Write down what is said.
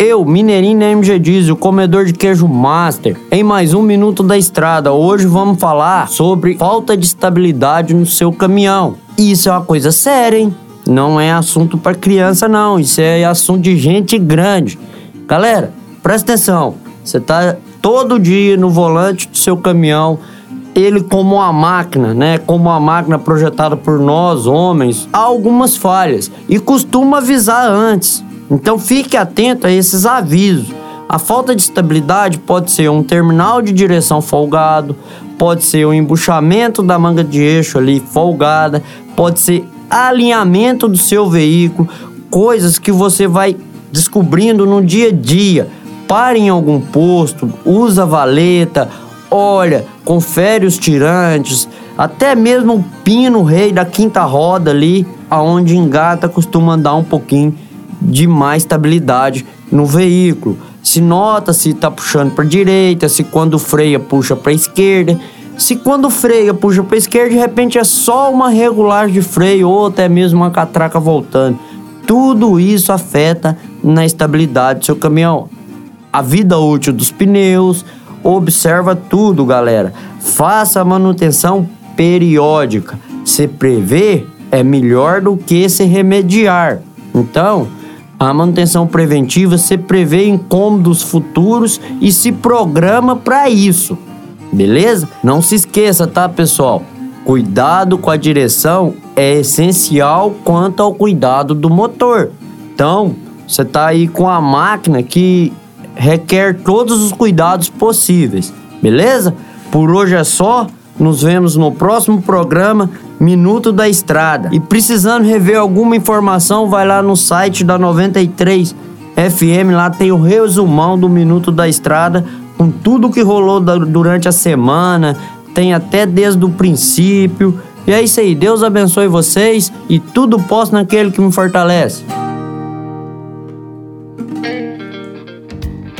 Eu, Mineirinho MG Diesel, comedor de queijo master, em mais um Minuto da Estrada. Hoje vamos falar sobre falta de estabilidade no seu caminhão. Isso é uma coisa séria, hein? Não é assunto para criança, não. Isso é assunto de gente grande. Galera, presta atenção. Você tá todo dia no volante do seu caminhão, ele como uma máquina, né? Como uma máquina projetada por nós, homens, há algumas falhas e costuma avisar antes. Então fique atento a esses avisos. A falta de estabilidade pode ser um terminal de direção folgado, pode ser um embuchamento da manga de eixo ali folgada, pode ser alinhamento do seu veículo, coisas que você vai descobrindo no dia a dia. Pare em algum posto, usa valeta, olha, confere os tirantes, até mesmo o pino rei da quinta roda ali, aonde engata costuma dar um pouquinho de mais estabilidade no veículo. Se nota se está puxando para direita, se quando freia puxa para esquerda. Se quando freia puxa para esquerda, de repente é só uma regulagem de freio ou até mesmo uma catraca voltando. Tudo isso afeta na estabilidade do seu caminhão. A vida útil dos pneus, observa tudo, galera. Faça a manutenção periódica. Se prever é melhor do que se remediar. Então, a manutenção preventiva se prevê incômodos futuros e se programa para isso. Beleza? Não se esqueça, tá, pessoal? Cuidado com a direção é essencial quanto ao cuidado do motor. Então, você tá aí com a máquina que requer todos os cuidados possíveis. Beleza? Por hoje é só. Nos vemos no próximo programa Minuto da Estrada. E precisando rever alguma informação, vai lá no site da 93 FM, lá tem o resumão do Minuto da Estrada com tudo que rolou durante a semana, tem até desde o princípio. E é isso aí, Deus abençoe vocês e tudo posso naquele que me fortalece.